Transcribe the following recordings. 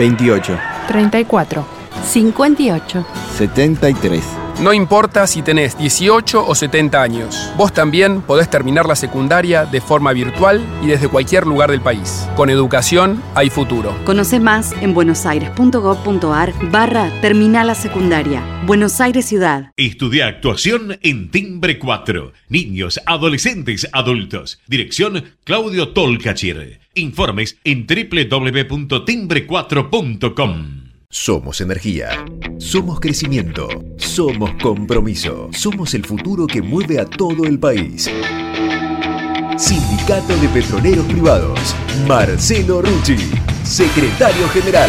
28. 34. 58. 73. No importa si tenés 18 o 70 años, vos también podés terminar la secundaria de forma virtual y desde cualquier lugar del país. Con educación hay futuro. Conoce más en buenosaires.gov.ar barra Terminal la Secundaria. Buenos Aires Ciudad. Estudia actuación en Timbre 4. Niños, adolescentes, adultos. Dirección Claudio Tolcachir. Informes en www.timbre4.com. Somos energía. Somos crecimiento. Somos compromiso. Somos el futuro que mueve a todo el país. Sindicato de Petroleros Privados. Marcelo Rucci, secretario general.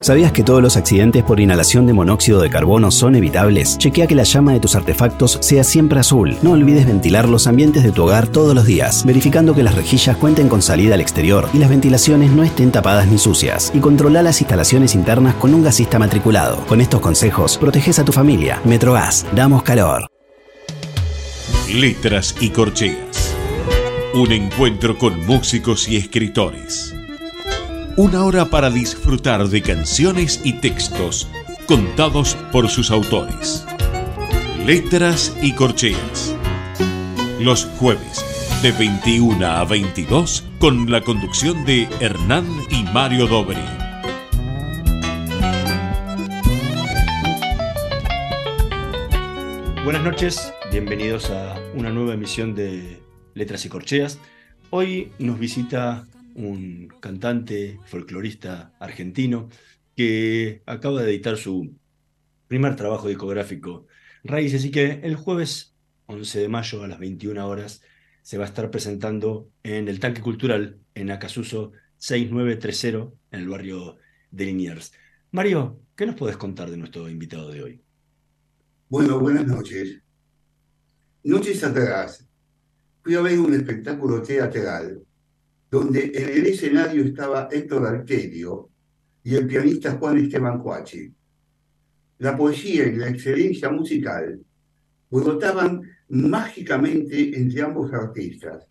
¿Sabías que todos los accidentes por inhalación de monóxido de carbono son evitables? Chequea que la llama de tus artefactos sea siempre azul. No olvides ventilar los ambientes de tu hogar todos los días, verificando que las rejillas cuenten con salida al exterior y las ventilaciones no estén tapadas ni sucias. Y controla las instalaciones internas con un gasista matriculado. Con estos consejos, proteges a tu familia. Metrogas, damos calor. Letras y corcheas. Un encuentro con músicos y escritores. Una hora para disfrutar de canciones y textos contados por sus autores. Letras y corcheas. Los jueves de 21 a 22 con la conducción de Hernán y Mario Dobri. Buenas noches, bienvenidos a una nueva emisión de Letras y Corcheas. Hoy nos visita un cantante folclorista argentino que acaba de editar su primer trabajo discográfico Raíces y que el jueves 11 de mayo a las 21 horas se va a estar presentando en el Tanque Cultural en Acasuso 6930 en el barrio de Liniers. Mario, ¿qué nos puedes contar de nuestro invitado de hoy? Bueno, buenas noches. Noches atrás fui a ver un espectáculo teatral donde en el escenario estaba Héctor Arterio y el pianista Juan Esteban Coachi. La poesía y la excelencia musical brotaban mágicamente entre ambos artistas.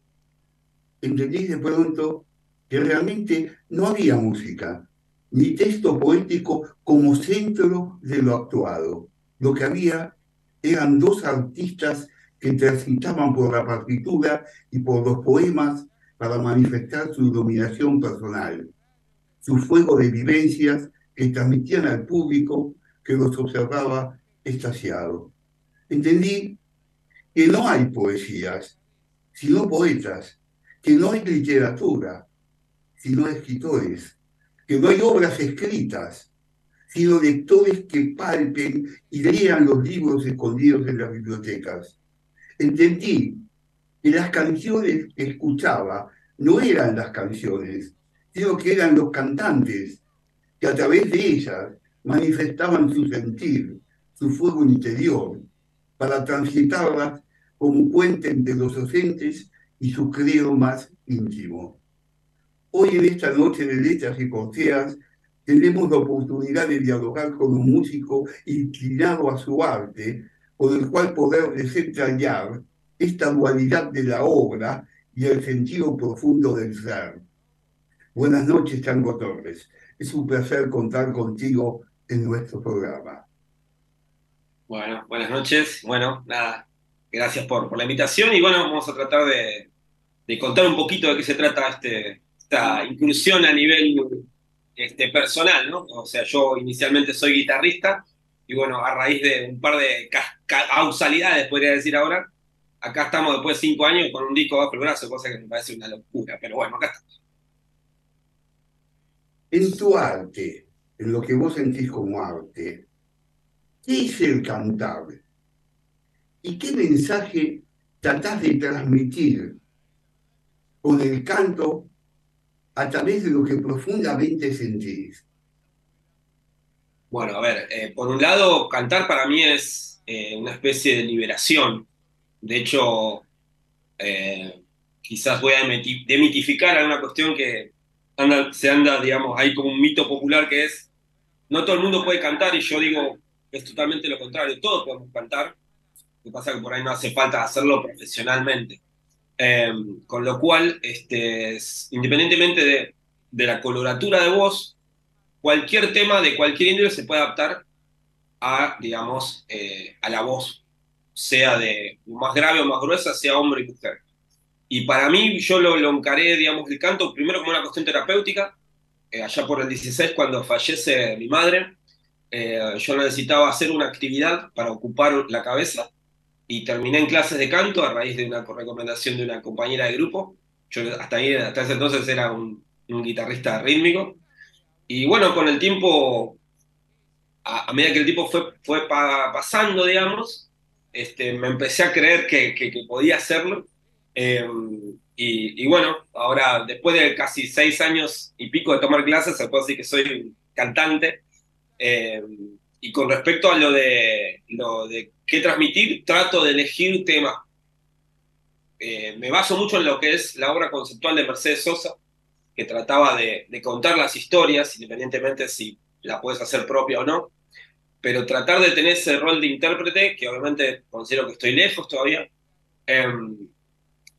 Entendí de pronto que realmente no había música, ni texto poético como centro de lo actuado. Lo que había eran dos artistas que transitaban por la partitura y por los poemas para manifestar su dominación personal, su fuego de vivencias que transmitían al público que los observaba extasiado. Entendí que no hay poesías, sino poetas, que no hay literatura, sino escritores, que no hay obras escritas, sino lectores que palpen y lean los libros escondidos en las bibliotecas. Entendí que las canciones que escuchaba no eran las canciones, sino que eran los cantantes, que a través de ellas manifestaban su sentir, su fuego interior, para transitarlas como puente entre los docentes y su creo más íntimo. Hoy en esta noche de letras y corteas tenemos la oportunidad de dialogar con un músico inclinado a su arte, con el cual poder desentrañar esta dualidad de la obra y el sentido profundo del ser. Buenas noches, Tango Torres. Es un placer contar contigo en nuestro programa. Bueno, buenas noches. Bueno, nada, gracias por, la invitación y bueno, vamos a tratar de, de, contar un poquito de qué se trata este, esta inclusión a nivel este, personal, ¿no? O sea, yo inicialmente soy guitarrista y bueno, a raíz de un par de causalidades, podría decir ahora, acá estamos después de cinco años con un disco bajo el brazo, cosa que me parece una locura, pero bueno, acá estamos. En tu arte, en lo que vos sentís como arte, ¿qué es el cantar? ¿Y qué mensaje tratás de transmitir con el canto a través de lo que profundamente sentís? Bueno, a ver, eh, por un lado, cantar para mí es eh, una especie de liberación. De hecho, eh, quizás voy a demitificar alguna cuestión que se anda, digamos, hay como un mito popular que es, no todo el mundo puede cantar y yo digo, es totalmente lo contrario, todos podemos cantar, lo que pasa es que por ahí no hace falta hacerlo profesionalmente. Em, con lo cual, este, independientemente de, de, la coloratura de voz, cualquier tema de cualquier índole se puede adaptar a, digamos, eh, a la voz, sea de más grave o más gruesa, sea hombre y mujer. Y para mí, yo lo, lo encaré, digamos, el canto primero como una cuestión terapéutica. Eh, allá por el 16, cuando fallece mi madre, eh, yo necesitaba hacer una actividad para ocupar la cabeza y terminé en clases de canto a raíz de una recomendación de una compañera de grupo. Yo hasta, ahí, hasta ese entonces era un, un guitarrista rítmico. Y bueno, con el tiempo, a, medida que el tiempo fue, fue pasando, digamos, este, me empecé a creer que, que, podía hacerlo Em, y, bueno, ahora después de casi seis años y pico de tomar clases, se puede decir que soy cantante. Em, y con respecto a lo de, lo de qué transmitir, trato de elegir temas. Eh, me baso mucho en lo que es la obra conceptual de Mercedes Sosa, que trataba de, de contar las historias, independientemente si la puedes hacer propia o no, pero tratar de tener ese rol de intérprete, que obviamente considero que estoy lejos todavía, em,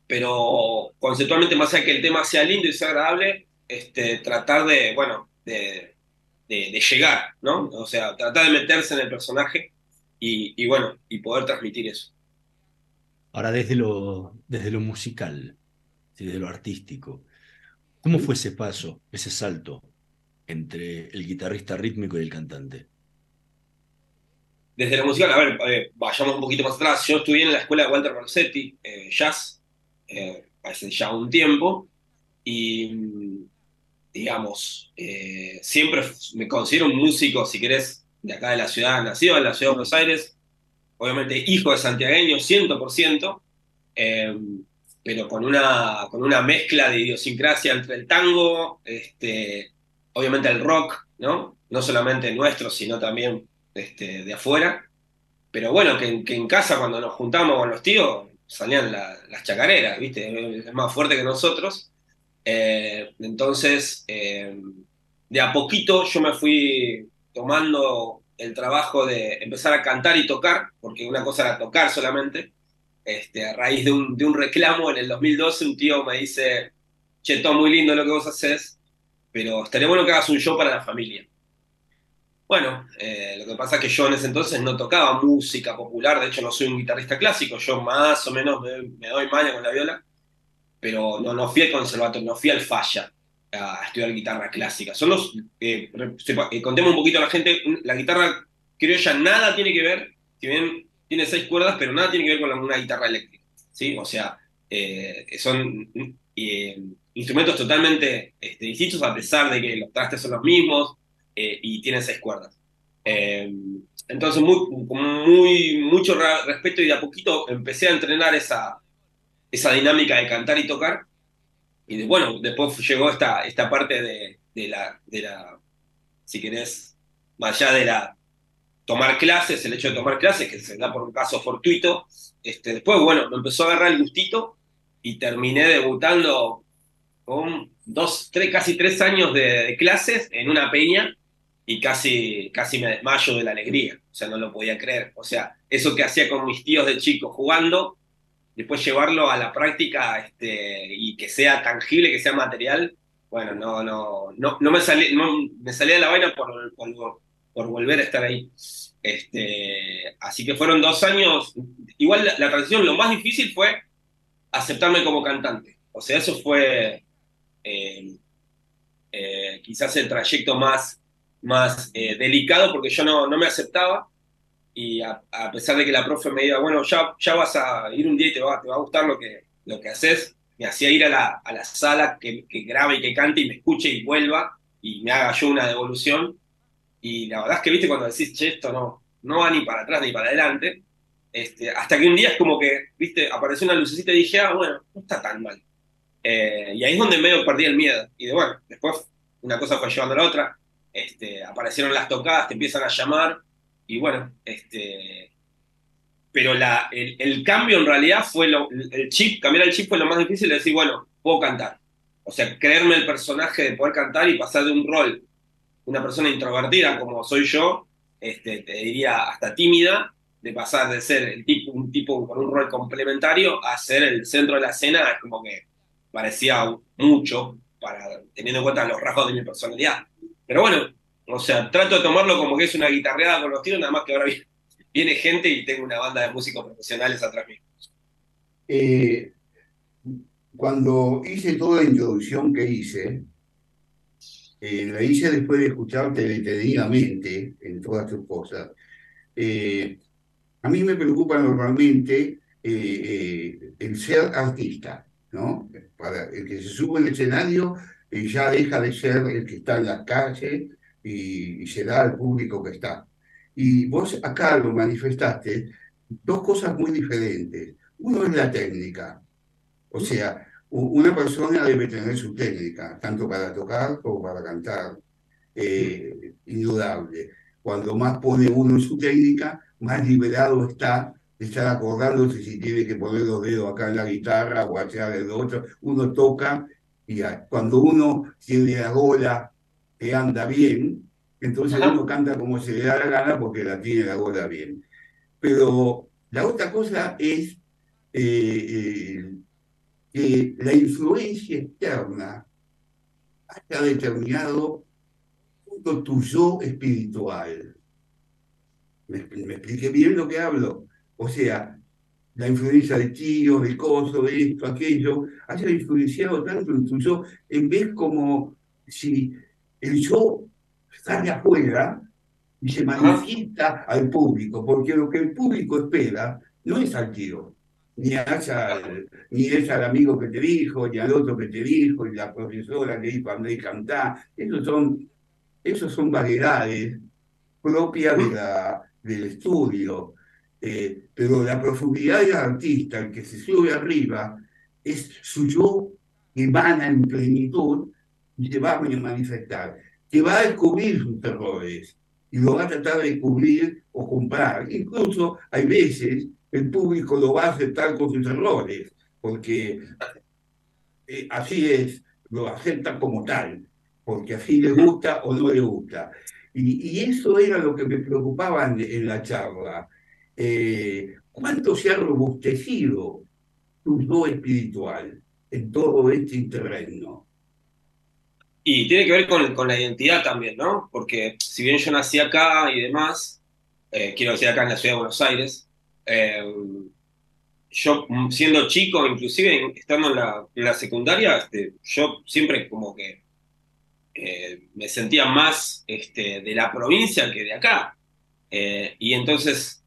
pero conceptualmente, más allá que el tema sea lindo y sea agradable, este, tratar de, bueno, de, de, llegar, ¿no? O sea, tratar de meterse en el personaje y, y, bueno, y poder transmitir eso. Ahora, desde lo, desde lo musical, desde lo artístico, ¿cómo fue ese paso, ese salto entre el guitarrista rítmico y el cantante? Desde lo musical, a ver, eh, vayamos un poquito más atrás. Yo estudié en la escuela de Walter Rossetti, eh, jazz, eh, hace ya un tiempo, y digamos, siempre me considero un músico, si querés, de acá de la ciudad, nacido en la ciudad de Buenos Aires, obviamente hijo de santiagueño, 100%, eh, pero con una, con una mezcla de idiosincrasia entre el tango, este, obviamente el rock, ¿no? No solamente nuestro, sino también este, de afuera. Pero bueno, que, que en casa cuando nos juntamos con los tíos, salían las chacareras, ¿viste? Es más fuerte que nosotros. Eh, entonces, eh, de a poquito yo me fui tomando el trabajo de empezar a cantar y tocar, porque una cosa era tocar solamente. Este, a raíz de un, de un reclamo en el 2012, un tío me dice, che, todo muy lindo lo que vos haces, pero estaría bueno que hagas un show para la familia. Bueno, eh, lo que pasa es que yo en ese entonces no tocaba música popular, de hecho no soy un guitarrista clásico, yo más o menos me, doy maña con la viola, pero no, no fui al conservatorio, no fui al falla a estudiar guitarra clásica. Son los, eh, eh, contemos un poquito a la gente, la guitarra criolla nada tiene que ver, si bien tiene seis cuerdas, pero nada tiene que ver con una guitarra eléctrica, ¿sí? O sea, son instrumentos totalmente este, distintos a pesar de que los trastes son los mismos, eh, y tiene seis cuerdas. Eh, entonces, muy, mucho respeto y de a poquito empecé a entrenar esa, esa dinámica de cantar y tocar. Y bueno, después llegó esta, esta parte de, de, la, de la, si querés, más allá de la tomar clases, el hecho de tomar clases, que se da por un caso fortuito. Este, después, bueno, me empezó a agarrar el gustito y terminé debutando con dos, tres, casi tres años de, de clases en una peña y casi, casi me desmayo de la alegría, o sea, no lo podía creer. O sea, eso que hacía con mis tíos de chico jugando, después llevarlo a la práctica este, y que sea tangible, que sea material, bueno, no, no, no, no me, salí, no me salía de la vaina por, por, por, volver a estar ahí. Este, así que fueron dos años, igual la, transición, lo más difícil fue aceptarme como cantante. O sea, eso fue eh, eh, quizás el trayecto más más eh, delicado porque yo no, no me aceptaba y a, pesar de que la profe me diga, bueno, ya, ya vas a ir un día y te va, te va a gustar lo que, lo que haces, me hacía ir a la, a la sala que, que grabe y que cante y me escuche y vuelva y me haga yo una devolución. Y la verdad es que, viste, cuando decís, che, esto no, no va ni para atrás ni para adelante, este, hasta que un día es como que, viste, apareció una lucecita y dije, ah, bueno, no está tan mal. Eh, y ahí es donde medio perdí el miedo. Y de bueno, después una cosa fue llevando a la otra. Este, aparecieron las tocadas, te empiezan a llamar y bueno, este, pero la, el, cambio en realidad fue lo, el chip, cambiar el chip fue lo más difícil de decir, bueno, puedo cantar. O sea, creerme el personaje de poder cantar y pasar de un rol, una persona introvertida como soy yo, este, te diría hasta tímida, de pasar de ser el tipo, un tipo con un rol complementario a ser el centro de la escena, es como que parecía mucho, para, teniendo en cuenta los rasgos de mi personalidad. Pero bueno, o sea, trato de tomarlo como que es una guitarreada con los tiros, nada más que ahora viene, gente y tengo una banda de músicos profesionales atrás mío. Eh, cuando hice toda la introducción que hice, eh, la hice después de escucharte detenidamente en todas tus cosas. Eh, a mí me preocupa normalmente el ser artista, ¿no? Para el que se sube al escenario y ya deja de ser el que está en las calles y, se da al público que está. Y vos acá lo manifestaste dos cosas muy diferentes. Uno es la técnica, o sea, una persona debe tener su técnica, tanto para tocar como para cantar, eh, indudable. Cuando más pone uno en su técnica, más liberado está de estar acordándose si tiene que poner los dedos acá en la guitarra o allá del otro. Uno toca y cuando uno tiene la gola que anda bien, entonces uno canta como se le da la gana porque la tiene la gola bien. Pero la otra cosa es eh, eh, que la influencia externa haya determinado todo tu yo espiritual. ¿Me, me expliqué bien lo que hablo? O sea, la influencia de tío, de coso, de esto, aquello, haya influenciado tanto en tu yo, en vez como si el yo sale afuera y se manifiesta al público, porque lo que el público espera no es al tío, ni, ni es al amigo que te dijo, ni al otro que te dijo, ni la profesora que dijo y cantar. Esos son, esos son variedades propias de la, del estudio. Eh, pero la profundidad del artista, el que se sube arriba, es su yo que emana en plenitud y se va a manifestar que va a descubrir sus errores y lo va a tratar de cubrir o comprar. Incluso hay veces el público lo va a aceptar con sus errores, porque eh, así es, lo acepta como tal, porque así le gusta o no le gusta. Y, eso era lo que me preocupaba en, la charla. Eh, ¿Cuánto se ha robustecido tu yo espiritual en todo este terreno? Y tiene que ver con, la identidad también, ¿no? Porque si bien yo nací acá y demás, eh, quiero decir acá en la ciudad de Buenos Aires, eh, yo siendo chico, inclusive estando en la, secundaria, este, yo siempre como que me sentía más este, de la provincia que de acá. y entonces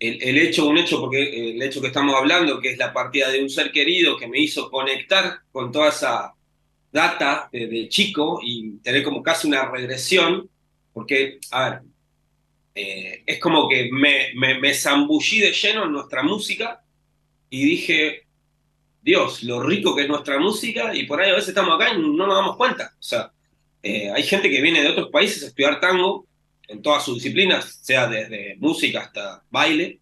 el, hecho, un hecho, porque el hecho que estamos hablando, que es la partida de un ser querido que me hizo conectar con toda esa data de, chico y tener como casi una regresión, porque, a ver, eh, es como que me, me, zambullí de lleno en nuestra música y dije, Dios, lo rico que es nuestra música y por ahí a veces estamos acá y no nos damos cuenta. O sea, eh, hay gente que viene de otros países a estudiar tango en todas sus disciplinas, sea desde música hasta baile,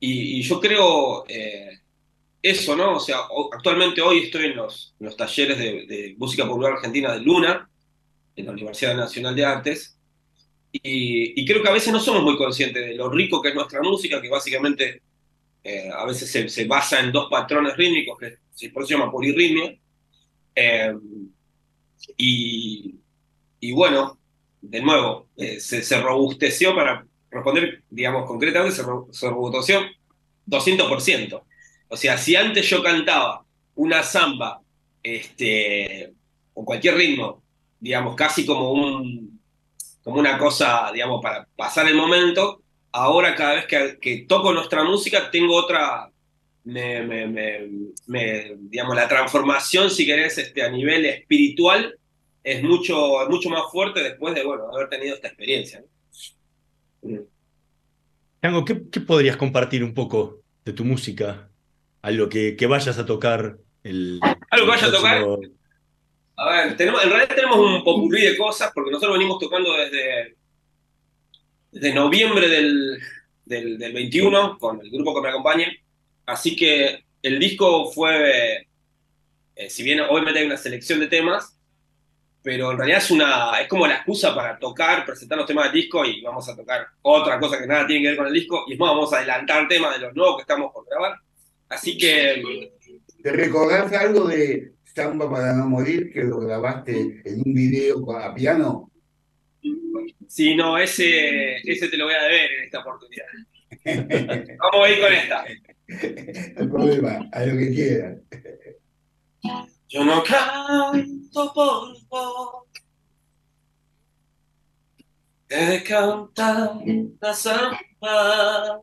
y, yo creo... Eh, eso, ¿no? O sea, actualmente hoy estoy en los, los talleres de, música popular argentina de Luna, en la Universidad Nacional de Artes, y, creo que a veces no somos muy conscientes de lo rico que es nuestra música, que básicamente eh, a veces se, basa en dos patrones rítmicos, que por eso se llama polirritmia. Eh, y, bueno, de nuevo, eh, se, robusteció para responder, digamos, concretamente, se, se robusteció 200%. O sea, si antes yo cantaba una samba, este, o cualquier ritmo, digamos, casi como un como una cosa, digamos, para pasar el momento, ahora cada vez que, toco nuestra música tengo otra, me, digamos, la transformación, si querés, este, a nivel espiritual es mucho, mucho más fuerte después de, bueno, haber tenido esta experiencia. Tango, ¿qué, ¿qué podrías compartir un poco de tu música algo que, que vayas a tocar. El, algo que vayas a tocar. A ver, tenemos, en realidad tenemos un popurrí de cosas porque nosotros venimos tocando desde, desde noviembre del, del, 21 con el grupo que me acompaña. Así que el disco fue, eh, si bien obviamente hay una selección de temas, pero en realidad es, una, es como la excusa para tocar, presentar los temas del disco y vamos a tocar otra cosa que nada tiene que ver con el disco. Y es más, vamos a adelantar temas de los nuevos que estamos por grabar. Así que... ¿Te recordás algo de Samba para no morir que lo grabaste en un video a piano? Sí, no, ese, ese te lo voy a deber en esta oportunidad. Vamos a ir con esta. No hay problema, a lo que quieras. Yo no canto por vos. de cantar la samba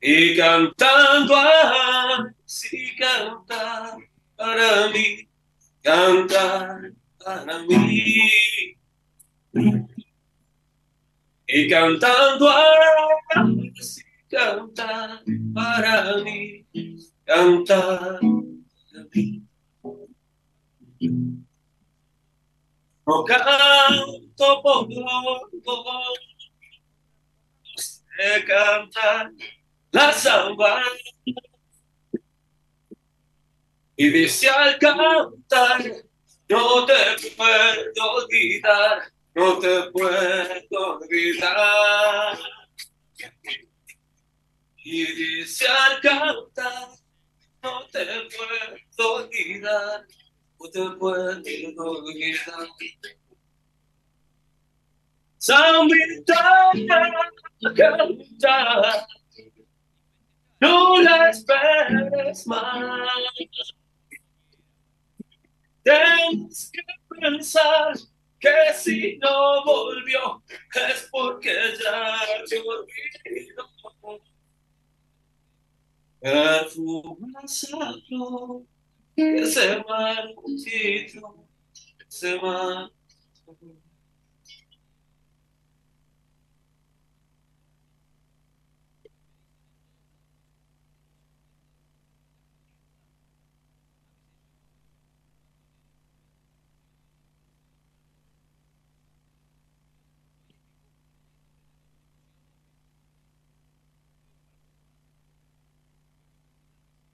y cantando así cantar para mí, cantar para mí. Y cantando así cantar para mí, cantar mí. No canto por sé la samba. Y dice al cantar, no te puedo olvidar, no te puedo olvidar. Y dice al cantar, no te puedo olvidar, no te puedo olvidar. Sambita, cantar. No la esperes más. Tienes que pensar que si no volvió es porque ya te olvidó. Perfuma sacro que se marchito, se marchito.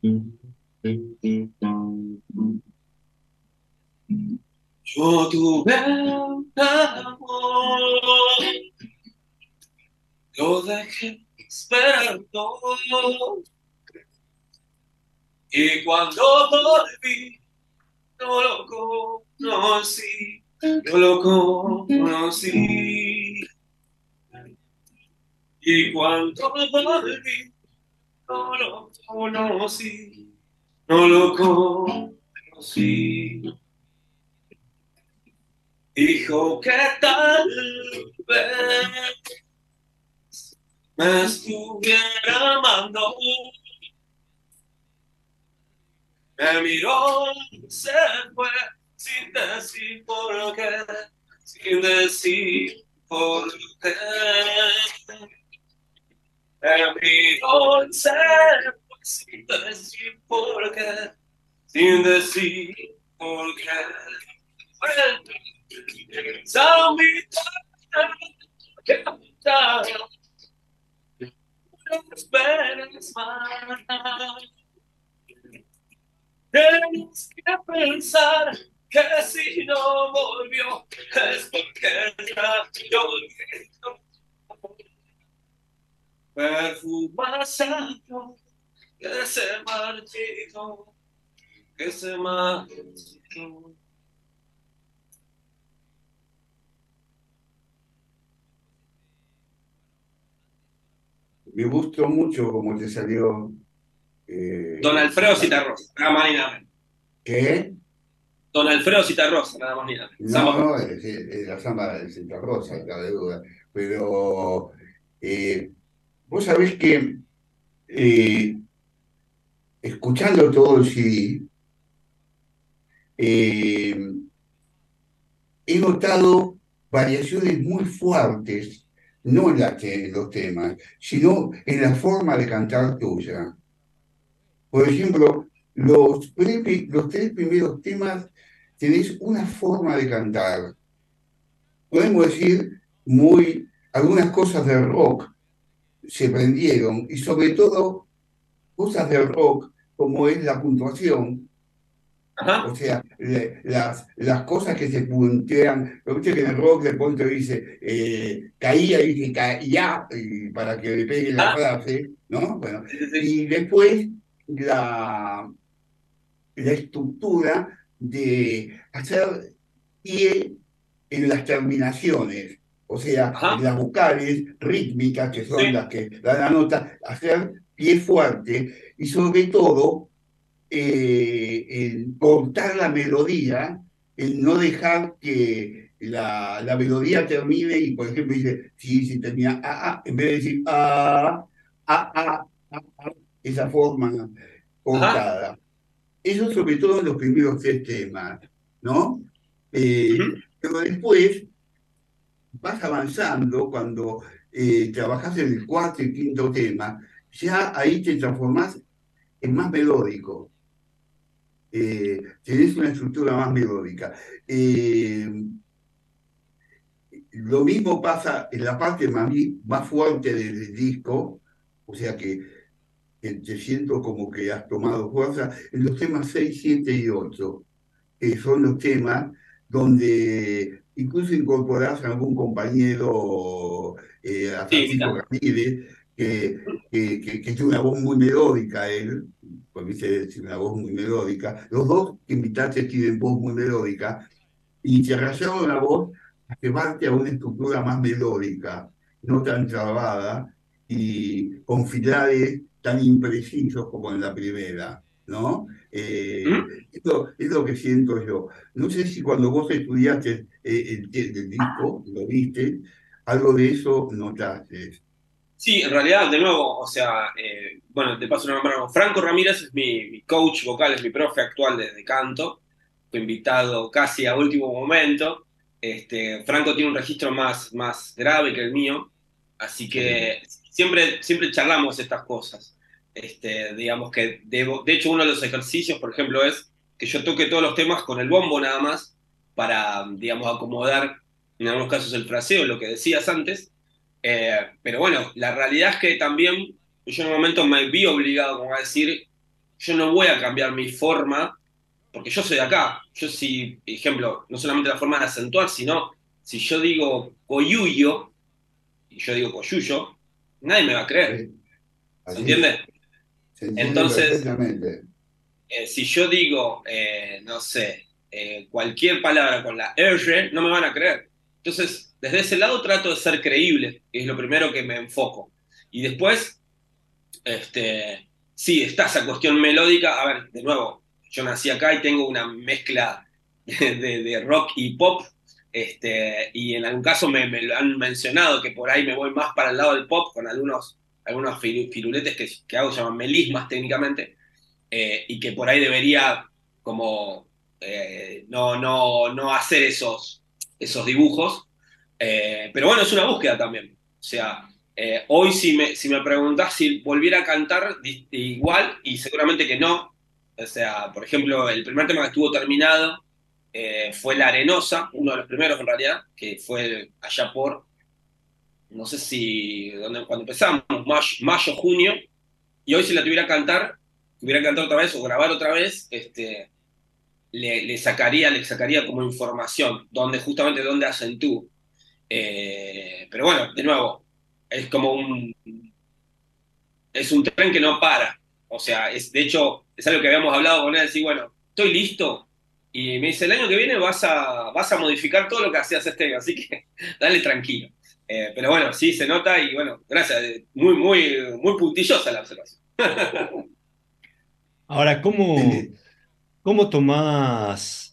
Yo tuve amor, lo dejé esperando. Y cuando volví, no lo conocí, no lo conocí. Y cuando volví, no lo conocí, no lo conocí. Dijo que tal vez me estuviera amando. Me miró, se fue sin decir por qué, sin decir por qué. Pero se sin decir por qué, sin decir por qué. Salmita, canta, no esperes más. Tienes que pensar que si no volvió es porque ya yo olvidó perfuma santo que se marchito, que se marchito. Me gustó mucho cómo te salió. Eh, Don Alfredo Citarrosa, nada más ni nada menos. ¿Qué? Don Alfredo Citarrosa, nada más ni nada menos. No, no, es, la samba de Citarrosa, de duda. Pero eh, Vos sabés que eh, escuchando todo el CD, eh, he notado variaciones muy fuertes, no en, los temas, sino en la forma de cantar tuya. Por ejemplo, los, los tres primeros temas tenés una forma de cantar, podemos decir, muy algunas cosas del rock se prendieron y sobre todo cosas del rock como es la puntuación. O sea, las, las cosas que se puntean, lo que en el rock de pronto dice eh, caía y dice caía y para que le pegue la frase, ¿no? Bueno, y después la, la estructura de hacer pie en las terminaciones, o sea, en las vocales rítmicas, que son las que dan la nota, hacer pie fuerte y sobre todo eh, el cortar la melodía, el no dejar que la, la, melodía termine y, por ejemplo, dice, sí, sí, termina a, a, en vez de decir a, a, a, esa forma cortada. Eso sobre todo en los primeros tres temas, ¿no? Eh, pero después vas avanzando cuando eh, trabajas en el cuarto y quinto tema, ya ahí te transformas en más melódico eh, tenés una estructura más melódica. Eh, lo mismo pasa en la parte más, más fuerte del disco, o sea que, te siento como que has tomado fuerza, en los temas 6, 7 y 8, que son los temas donde incluso incorporás a algún compañero, eh, a Francisco Ramírez, que, que, que, que, tiene una voz muy melódica él, porque dice una voz muy melódica. Los dos que invitaste tienen voz muy melódica y se rayaron la voz a llevarte a una estructura más melódica, no tan trabada y con finales tan imprecisos como en la primera. ¿no? Eh, ¿Mm? Lo que siento yo. No sé si cuando vos estudiaste eh, el, el, disco, lo viste, algo de eso notaste. Sí, en realidad, de nuevo, o sea, eh, bueno, te paso una mano. Franco Ramírez es mi, coach vocal, es mi profe actual de, canto. Fue invitado casi a último momento. Este, Franco tiene un registro más, más grave que el mío, así que siempre, siempre charlamos estas cosas. Este, digamos que, debo, de hecho, uno de los ejercicios, por ejemplo, es que yo toque todos los temas con el bombo nada más, para, digamos, acomodar en algunos casos el fraseo, lo que decías antes, eh, pero bueno, la realidad es que también yo en un momento me vi obligado como a decir, yo no voy a cambiar mi forma, porque yo soy de acá. Yo si, ejemplo, no solamente la forma de acentuar, sino si yo digo coyuyo, y yo digo coyuyo, nadie me va a creer. ¿Se entiende? Entonces, eh, si yo digo, eh, no sé, cualquier palabra con la R, no me van a creer. Entonces, desde ese lado trato de ser creíble, que es lo primero que me enfoco. Y después, este, sí, está esa cuestión melódica. A ver, de nuevo, yo nací acá y tengo una mezcla de, rock y pop. Este, y en algún caso me, lo han mencionado que por ahí me voy más para el lado del pop con algunos, algunos firuletes que, que hago, se llaman melismas técnicamente, eh, y que por ahí debería como eh, no, no, no hacer esos, esos dibujos, eh, pero bueno, es una búsqueda también. O sea, hoy si me, si me preguntás si volviera a cantar, igual, y seguramente que no. O sea, por ejemplo, el primer tema que estuvo terminado fue La Arenosa, uno de los primeros en realidad, que fue allá por, no sé si, cuando empezamos, mayo, junio, y hoy si la tuviera que cantar, tuviera cantar otra vez o grabar otra vez, este, le, sacaría, le sacaría como información, donde justamente donde acentúo. Eh, pero bueno, de nuevo, es como un. Es un tren que no para. O sea, es, de hecho, es algo que habíamos hablado con él, decir, bueno, estoy listo. Y me dice, el año que viene vas a, vas a modificar todo lo que hacías este año, así que dale tranquilo. Eh, pero bueno, sí se nota y bueno, gracias, muy, muy, muy puntillosa la observación. Ahora, ¿cómo, cómo tomás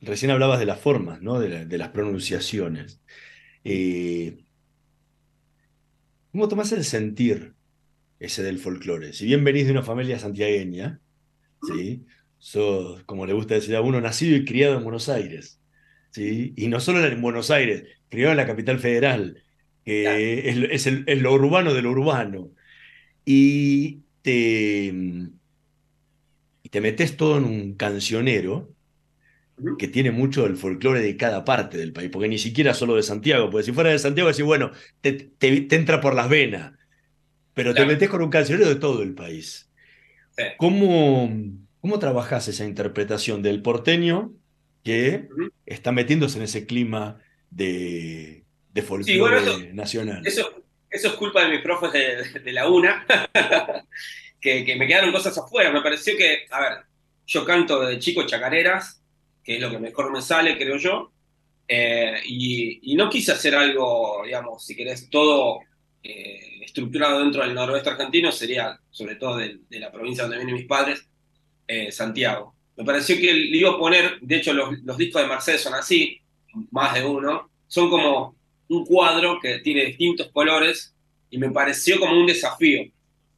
Recién hablabas de las formas, ¿no? de, las pronunciaciones. Eh, ¿Cómo tomás el sentir ese del folclore? Si bien venís de una familia santiagueña, ¿sí? sos, como le gusta decir a uno, nacido y criado en Buenos Aires. ¿sí? Y no solo en Buenos Aires, criado en la capital federal, que es, es, lo urbano de lo urbano. Y te, y te metes todo en un cancionero que tiene mucho el folclore de cada parte del país, porque ni siquiera solo de Santiago, porque si fuera de Santiago, decís, bueno, te, te, entra por las venas, pero te metes con un cancionero de todo el país. ¿Cómo, ¿Cómo trabajás esa interpretación del porteño que está metiéndose en ese clima de, de folclore nacional? Eso, eso es culpa de mis profes de, la UNA, que, me quedaron cosas afuera. Me pareció que, a ver, yo canto de chico chacareras, que es lo que mejor me sale, creo yo. Eh, y, no quise hacer algo, digamos, si querés, todo eh, estructurado dentro del noroeste argentino, sería sobre todo de, la provincia donde vienen mis padres, eh, Santiago. Me pareció que le iba a poner, de hecho los, los, discos de Mercedes son así, más de uno, son como un cuadro que tiene distintos colores y me pareció como un desafío.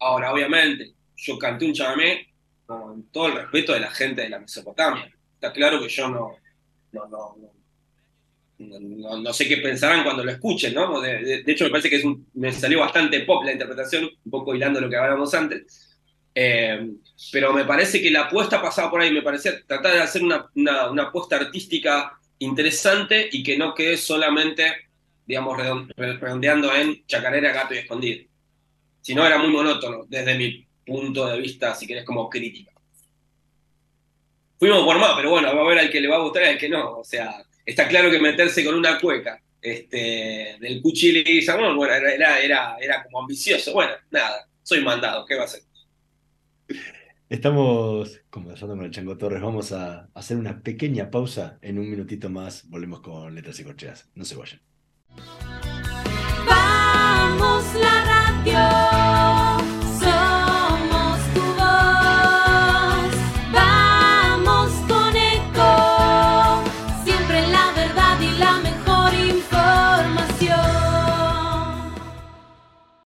Ahora, obviamente, yo canté un chamamé con todo el respeto de la gente de la Mesopotamia está claro que yo no, no, sé qué pensarán cuando lo escuchen, ¿no? De, hecho, me parece que es me salió bastante pop la interpretación, un poco hilando lo que hablábamos antes. Eh, pero me parece que la apuesta pasaba por ahí, me parecía tratar de hacer una, una, apuesta artística interesante y que no quede solamente, digamos, redondeando en chacarera, gato y escondido. Si no, era muy monótono desde mi punto de vista, si querés, como crítica fuimos por más, pero bueno, va a ver al que le va a gustar y al que no. O sea, está claro que meterse con una cueca este, del cuchillo y bueno, era, era, era como ambicioso. Bueno, nada, soy mandado, ¿qué va a hacer? Estamos conversando con el Chango Torres. Vamos a hacer una pequeña pausa. En un minutito más volvemos con Letras y Corcheas. No se vayan. Vamos la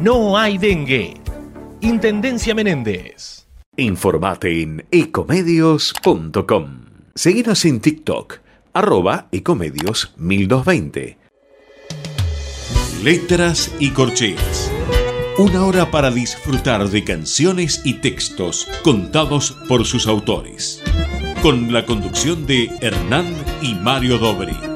no hay dengue. Intendencia Menéndez. Informate en ecomedios.com. Seguinos en TikTok, arroba ecomedios 1220. Letras y corcheas. Una hora para disfrutar de canciones y textos contados por sus autores. Con la conducción de Hernán y Mario Dobri.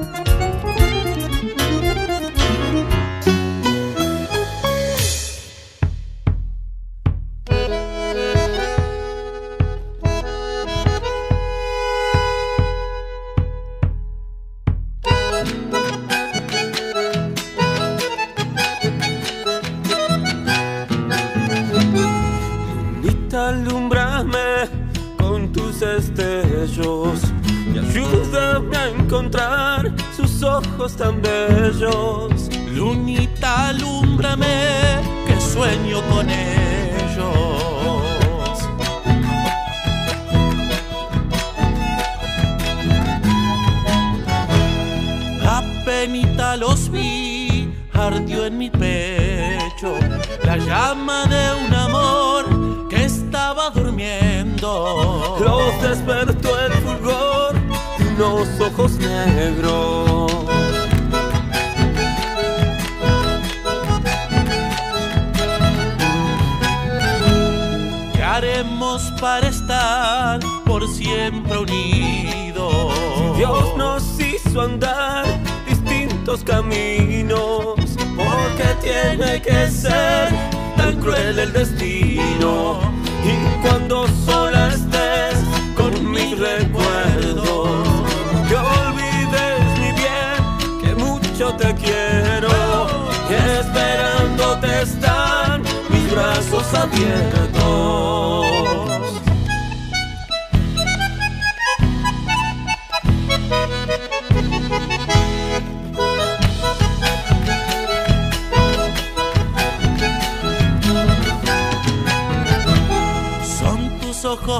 Los vi, ardió en mi pecho la llama de un amor que estaba durmiendo. Los despertó el fulgor de unos ojos negros. para estar por siempre unidos. Dios nos hizo andar caminos. Porque tiene que ser tan cruel el destino. Y cuando sola estés con mi recuerdo, que olvides mi bien, que mucho te quiero. Y esperándote están mis brazos abiertos.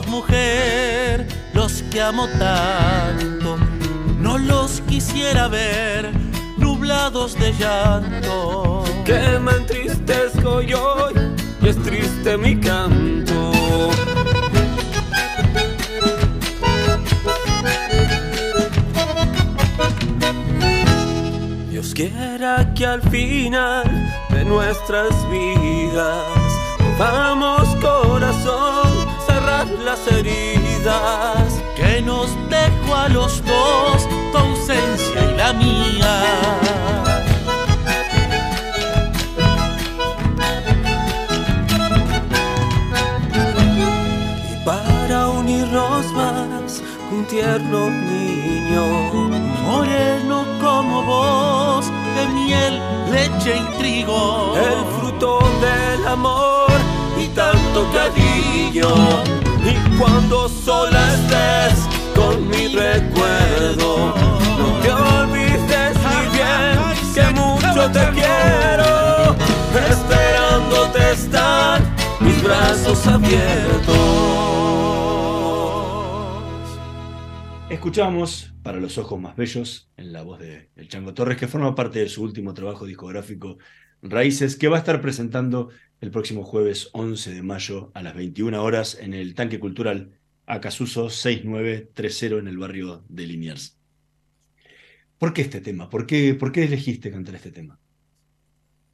Mujer, los que amo tanto. No los quisiera ver nublados de llanto. Que me entristezco yo y es triste mi canto. Dios quiera que al final de nuestras vidas podamos corazón las heridas que nos dejó a los dos tu ausencia y la mía. y para unirnos más un tierno niño moreno como vos, de miel, leche y trigo, el fruto del amor y tanto cariño. Cuando sola estés con mi recuerdo, no te olvides muy bien que mucho te quiero. Esperándote están mis brazos abiertos. Escuchamos Para los ojos más bellos en la voz de El Chango Torres, que forma parte de su último trabajo discográfico Raíces, que va a estar presentando el próximo jueves 11 de mayo a las 21 horas en el Tanque Cultural Acasuso 6930 en el barrio de Liniers. ¿Por qué este tema? ¿Por qué, por qué elegiste cantar este tema?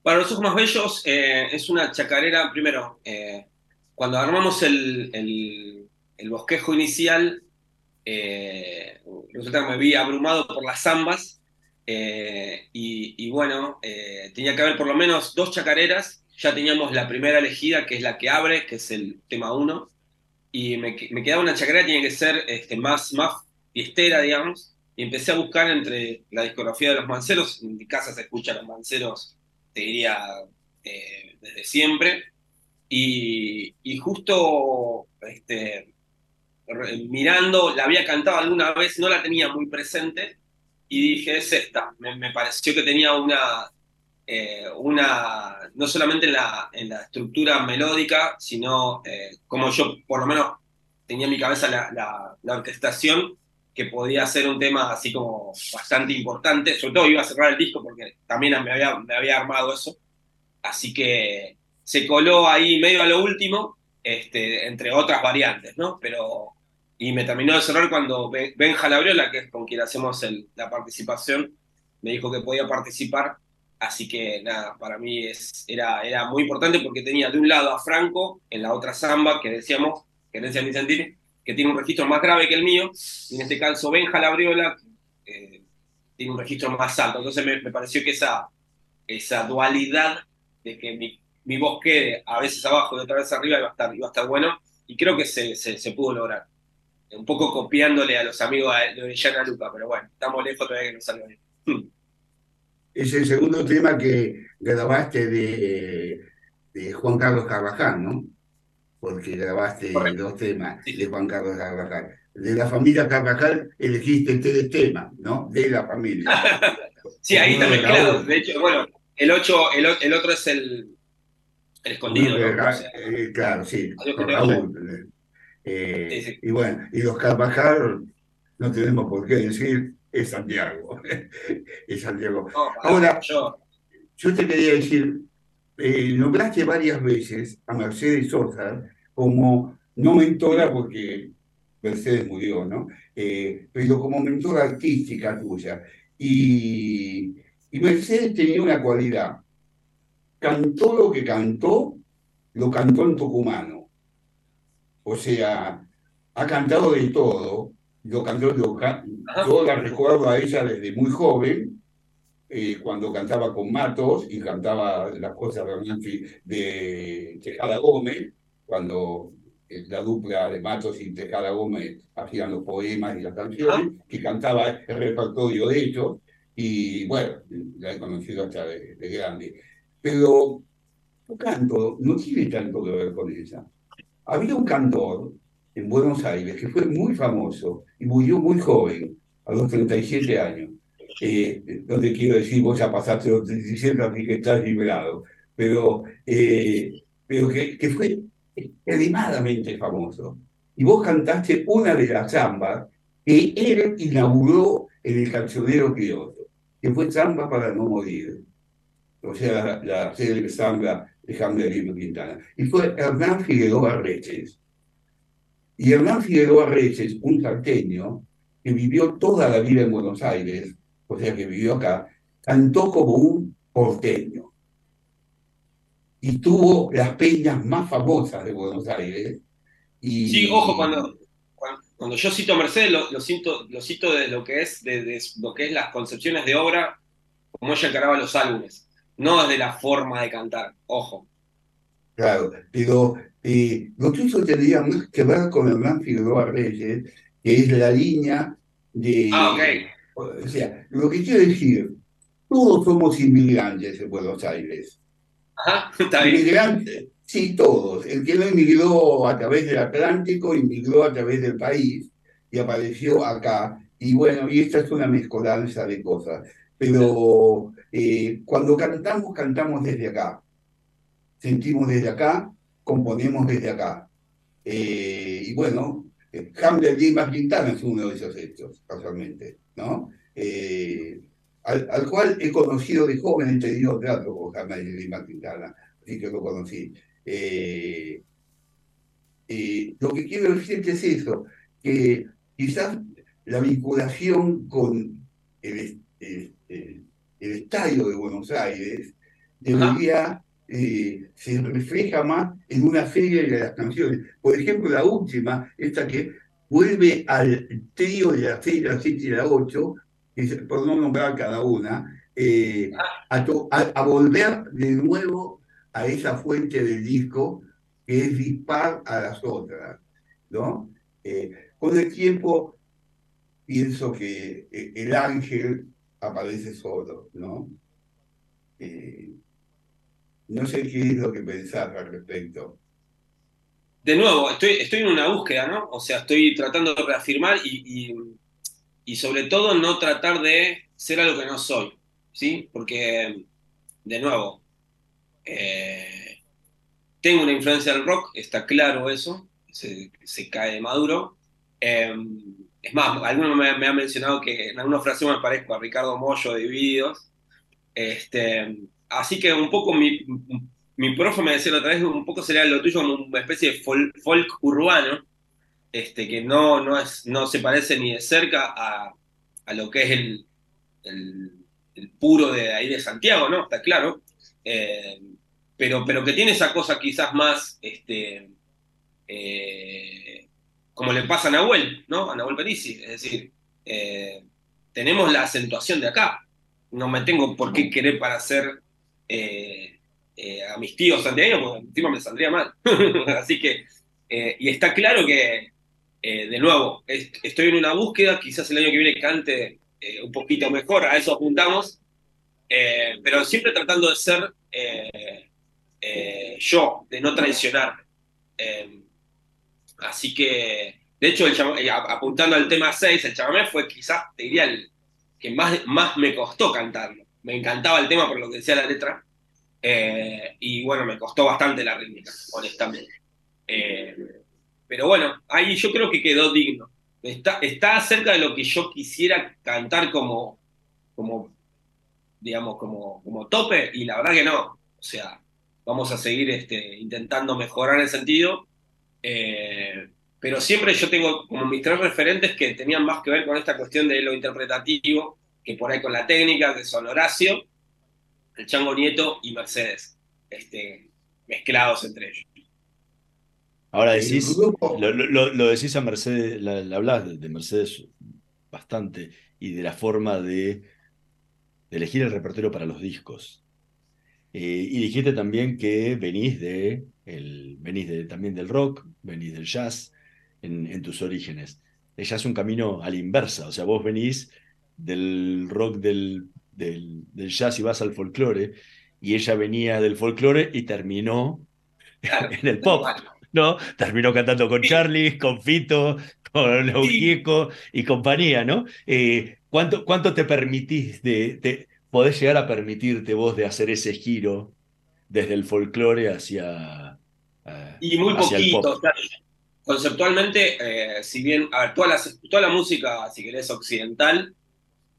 Para los ojos más bellos eh, es una chacarera, primero, eh, cuando armamos el, el, bosquejo inicial, eh, resulta que me vi abrumado por las zambas eh, y, bueno, tenía que haber por lo menos dos chacareras, ya teníamos la primera elegida que es la que abre, que es el tema 1, y me, me, quedaba una chacarera que tiene que ser este, más, más fiestera, digamos, y empecé a buscar entre la discografía de los manceros, en mi casa se escuchan los manceros, te diría, eh, desde siempre, y, y justo este, mirando, la había cantado alguna vez, no la tenía muy presente, y dije, es esta. Me, me pareció que tenía una, eh, una no solamente en la, en la estructura melódica, sino eh, como yo por lo menos tenía en mi cabeza la, la, la, orquestación, que podía ser un tema así como bastante importante, sobre todo iba a cerrar el disco porque también me había, me había armado eso, así que se coló ahí medio a lo último, este, entre otras variantes, ¿no? Pero y me terminó de cerrar cuando Benja Labriola, que es con quien hacemos la participación, me dijo que podía participar. Así que nada, para mí es, era, era muy importante porque tenía de un lado a Franco, en la otra samba que decíamos, Querencia Vicentini, que tiene un registro más grave que el mío, y en este caso Benja Labriola eh, tiene un registro más alto. Entonces me, me, pareció que esa, esa dualidad de que mi, mi voz quede a veces abajo y otra vez arriba iba a estar, iba a estar bueno, y creo que se, se, pudo lograr un poco copiándole a los amigos de Orellana Luca, pero bueno, estamos lejos todavía que no salga bien. Es el segundo tema que grabaste de, de Juan Carlos Carvajal, ¿no? Porque grabaste Correcto. dos temas de Juan Carlos Carvajal. De la familia Carvajal elegiste tres temas, ¿no? De la familia. sí, ahí está mezclado. De hecho, bueno, el, ocho, el, el otro es el, el escondido. ¿no? Eh, claro, sí. Raúl. Eh, sí, sí. Y bueno, y los Carvajal, no tenemos por qué decir, es Santiago. es Santiago. No, Ahora, yo. yo. te quería decir, eh, nombraste varias veces a Mercedes Sosa como, no mentora porque Mercedes murió, ¿no? Eh, pero como mentora artística tuya. Y, y Mercedes tenía una cualidad. Cantó lo que cantó, lo cantó en tucumano. O sea, ha cantado de todo. Yo, cantó, yo, yo la recuerdo a ella desde muy joven, eh, cuando cantaba con Matos y cantaba las cosas de, de Tejada Gómez, cuando eh, la dupla de Matos y Tejada Gómez hacían los poemas y las canciones, que cantaba el repertorio de ellos, y bueno, la he conocido hasta de, de grande. Pero canto, no tiene tanto que ver con ella. Había un cantor en Buenos Aires que fue muy famoso y murió muy joven, a los 37 años. Eh, no te quiero decir, vos ya pasaste los 37, así que estás liberado, pero, eh, pero que, que fue extremadamente famoso. Y vos cantaste una de las zambas que él inauguró en el cancionero criollo, que fue Zamba para no morir. O sea, la célebre zamba de Lima Quintana. Y fue Hernán Figueroa Reches. Y Hernán Figueroa Reches, un salteño que vivió toda la vida en Buenos Aires, o sea, que vivió acá, cantó como un porteño. Y tuvo las peñas más famosas de Buenos Aires. Y... Sí, ojo, cuando, cuando, yo cito a Mercedes, lo, cito, lo cito de lo que es de, lo que es las concepciones de obra, como ella encaraba los álbumes, no desde la forma de cantar, ojo. Claro, pero eh, lo tuyo tendría más que ver con Hernán Figueroa Reyes, que es la línea de... Ah, ok. O sea, lo que quiero decir, todos somos inmigrantes en Buenos Aires. Ajá, está bien. Inmigrantes, sí, todos. El que no inmigró a través del Atlántico, inmigró a través del país y apareció acá. Y bueno, y esta es una mezcolanza de cosas. Pero eh, cuando cantamos, cantamos desde acá. Sentimos desde acá, componemos desde acá. Eh, y bueno, Hamlet Lima Quintana es uno de esos hechos, casualmente, ¿no? Eh, al, al, cual he conocido de joven, he tenido teatro con Hamlet Lima Quintana, así que lo conocí. Eh, eh, lo que quiero decirte es eso, que quizás la vinculación con el, el, el, el estadio de Buenos Aires debería eh, se refleja más en una serie de las canciones. Por ejemplo, la última, esta que vuelve al trío de las 6, las 7 y las 8, por no nombrar cada una, eh, a, a, a, volver de nuevo a esa fuente del disco que es dispar a las otras. ¿no? Eh, con el tiempo pienso que el ángel aparece solo, ¿no? Eh, no sé qué es lo que pensás al respecto. De nuevo, estoy, estoy en una búsqueda, ¿no? O sea, estoy tratando de reafirmar y, y, sobre todo no tratar de ser algo que no soy, ¿sí? Porque, de nuevo, eh, tengo una influencia del rock, está claro eso, se, se cae de maduro. Eh, es más, algunos me, me han mencionado que en alguna frase me parezco a Ricardo Mollo de Divididos. Este, así que un poco mi, mi profe me decía otra vez, un poco sería lo tuyo como una especie de folk, folk urbano, este, que no, no, es, no se parece ni de cerca a, a lo que es el, el, puro de ahí de Santiago, ¿no? Está claro. Eh, pero, pero que tiene esa cosa quizás más, este, eh, como le pasa a Nahuel, ¿no? A Nahuel Perici, es decir, eh, tenemos la acentuación de acá. No me tengo por qué querer para ser eh, eh, a mis tíos santiagueños, porque encima me saldría mal. Así que, eh, y está claro que, de nuevo, es, estoy en una búsqueda, quizás el año que viene cante un poquito mejor, a eso apuntamos, pero siempre tratando de ser yo, de no traicionarme. así que, de hecho, apuntando al tema 6, el chamamé fue quizás, te diría, el que más, más me costó cantarlo me encantaba el tema por lo que decía la letra. Eh, y bueno, me costó bastante la rítmica, honestamente. Eh, pero bueno, ahí yo creo que quedó digno. Está, está cerca de lo que yo quisiera cantar como, como digamos, como, como tope, y la verdad que no. O sea, vamos a seguir este, intentando mejorar el sentido. Eh, pero siempre yo tengo como mis tres referentes que tenían más que ver con esta cuestión de lo interpretativo que por ahí con la técnica, que son Horacio, el Chango Nieto y Mercedes, este, mezclados entre ellos. Ahora decís, lo, lo, lo decís a Mercedes, la, la hablas de Mercedes bastante y de la forma de, de elegir el repertorio para los discos. Eh, y dijiste también que venís de el, venís de, también del rock, venís del jazz en, en tus orígenes. El jazz es un camino a la inversa, o sea, vos venís del rock del, del, del jazz y vas al folclore. y ella venía del folclore y terminó en el pop. ¿no? Terminó cantando con Charlie, con Fito, con Eugieco y compañía, ¿no? Eh, ¿cuánto, ¿Cuánto te permitís de, de, podés llegar a permitirte vos de hacer ese giro desde el folclore hacia... Uh, y muy hacia el poquito. pop? conceptualmente, eh, si bien, a ver, toda la, toda la música, si querés, occidental,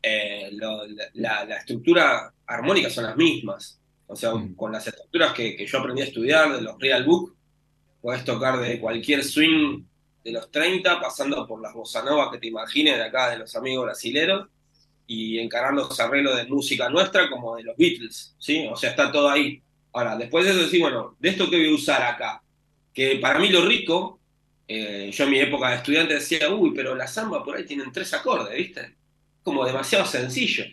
eh, lo- la, la estructura armónica son las mismas. O sea, con las estructuras que, que yo aprendí a estudiar de los Real Book, podés tocar de cualquier swing de los 30, pasando por las bossa nova que te imagines de acá, de los amigos brasileros, y encarar los arreglos de música nuestra como de los Beatles, ¿sí? O sea, está todo ahí. Ahora, después de eso decir, bueno, ¿de esto qué voy a usar acá? Que para mí lo rico, eh, yo en mi época de estudiante decía, uy, pero la samba por ahí tienen tres acordes, ¿viste? Como demasiado sencillo.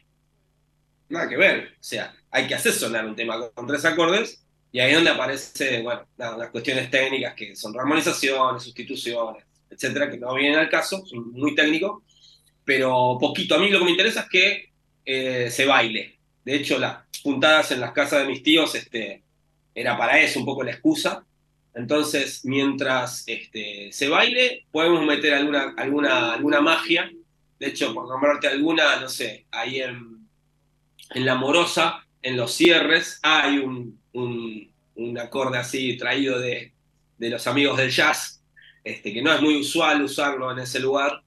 Nada que ver. O sea, hay que hacer sonar un tema con tres acordes y ahí es donde aparecen, bueno, las cuestiones técnicas que son armonizaciones, sustituciones, etcétera, que no vienen al caso, son muy técnicos, pero poquito. A mí lo que me interesa es que eh, se baile. De hecho, las puntadas en las casas de mis tíos este, era para eso, un poco la excusa. Entonces, mientras este, se baile, podemos meter alguna, alguna, alguna magia. De hecho, por nombrarte alguna, no sé, ahí en, en La Morosa, en los cierres, hay un, un, acorde así traído de, de los amigos del jazz, este, que no es muy usual usarlo en ese lugar,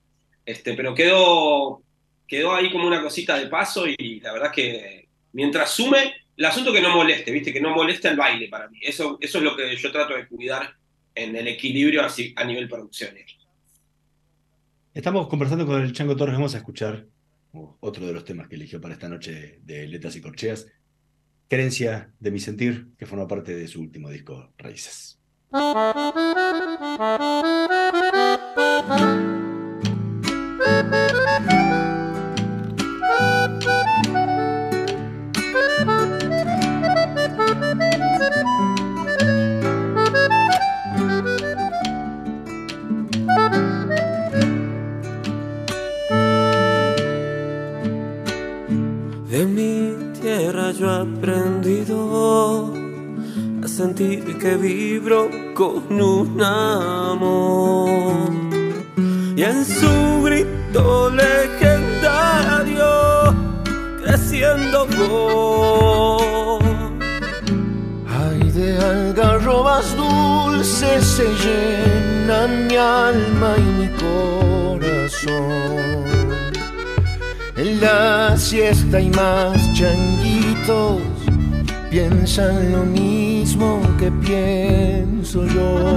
este, pero quedó, quedó ahí como una cosita de paso y la verdad que mientras sume, el asunto que no moleste, ¿viste? Que no moleste el baile para mí. Eso, eso es lo que yo trato de cuidar en el equilibrio así, a nivel producción. Estamos conversando con el Chango Torres, vamos a escuchar otro de los temas que eligió para esta noche de Letras y Corcheas, Querencia de mi sentir, que forma parte de su último disco, Raíces. Sentir que vibro con un amor. Y en su grito legendario, creciendo voy. Ay, de algarrobas dulces se llena mi alma y mi corazón. En la siesta y más changuitos piensan lo mismo que pienso yo.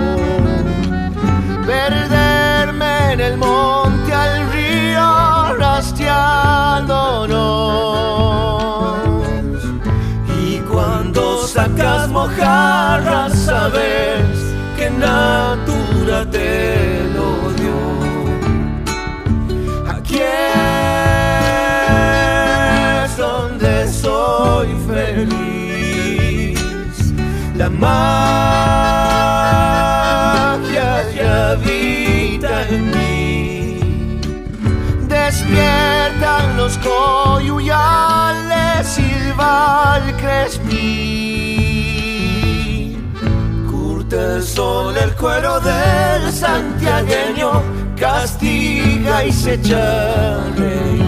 Perderme en el monte al río rastreándonos. Y cuando sacas mojarras, sabes que Natura te lo dio. Aquí es donde soy feliz. La magia ya habita en mí. Despiertan los coyuyales, silba el crespí. Curte el sol el cuero del santiagueño, castiga y se echa a reír.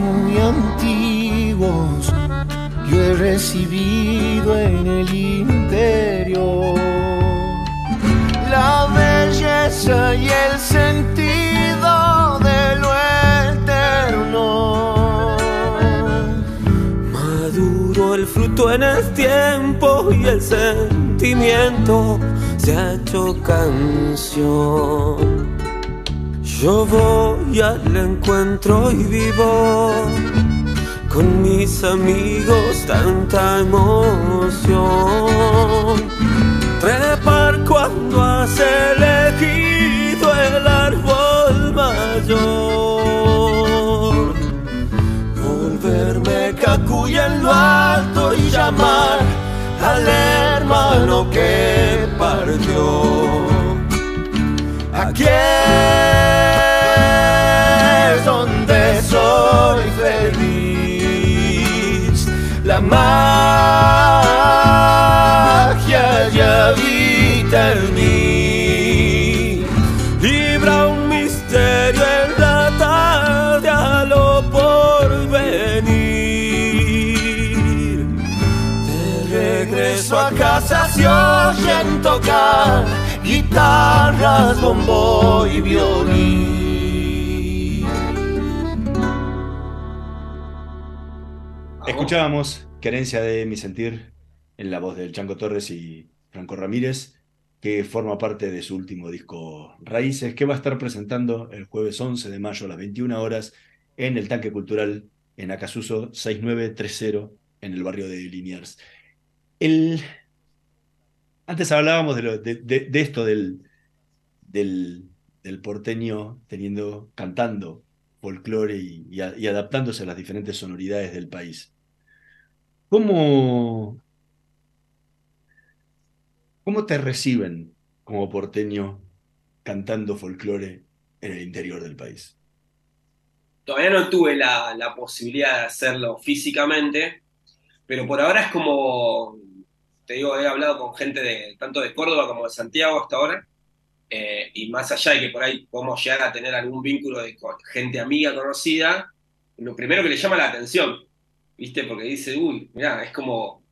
Muy antiguos yo he recibido en el interior la belleza y el sentido de lo eterno. Maduro el fruto en el tiempo y el sentimiento se ha hecho canción. Yo voy al encuentro y vivo con mis amigos tanta emoción. trepar cuando has elegido el árbol mayor, volverme cacuya en lo alto y llamar al hermano que partió. Aquí es magia ya habita en mí. Libra un misterio en la tarde a lo por venir. De regreso a casa se oyen tocar guitarras, bombo y violín. Escuchábamos Querencia de mi sentir en la voz del Chanco Torres y Franco Ramírez, que forma parte de su último disco Raíces, que va a estar presentando el jueves 11 de mayo a las 21 horas en el Tanque Cultural en Acasuso 6930 en el barrio de Liniers. El... Antes hablábamos de, esto del, del, porteño teniendo, cantando folclore y adaptándose a las diferentes sonoridades del país. ¿Cómo, cómo te reciben como porteño cantando folclore en el interior del país? Todavía no tuve la, la posibilidad de hacerlo físicamente, pero por ahora es como, te digo, he hablado con gente de tanto de Córdoba como de Santiago hasta ahora, eh, y más allá de que por ahí podemos llegar a tener algún vínculo de con gente amiga, conocida, lo primero que le llama la atención, ¿viste? Porque dice, uy, mirá, es como,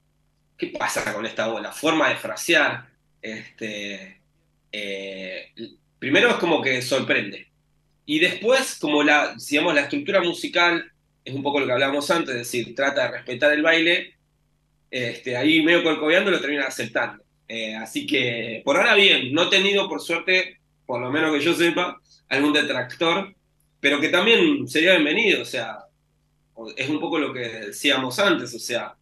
¿qué pasa con esta voz? La forma de frasear, este, eh, primero es como que sorprende. Y después, como la, digamos, la estructura musical es un poco lo que hablábamos antes, es decir, trata de respetar el baile, este, ahí medio corcoveando lo terminan aceptando. Eh, así que por ahora bien, no he tenido por suerte, por lo menos que yo sepa, algún detractor, pero que también sería bienvenido, o sea, es un poco lo que decíamos antes, o sea,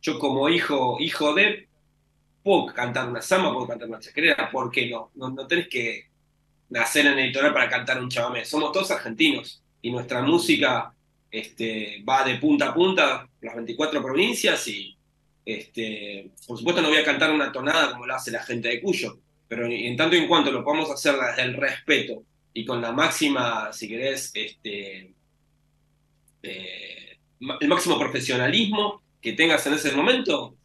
yo como hijo, hijo de, puedo cantar una samba, puedo cantar una chacarera, ¿por qué no? No, no tenés que nacer en el litoral para cantar un chamamé, somos todos argentinos y nuestra música este, va de punta a punta, las 24 provincias y este, por supuesto no voy a cantar una tonada como lo hace la gente de Cuyo, pero en tanto y en cuanto lo podamos hacer desde el respeto y con la máxima, si querés, este, eh, el máximo profesionalismo que tengas en ese momento,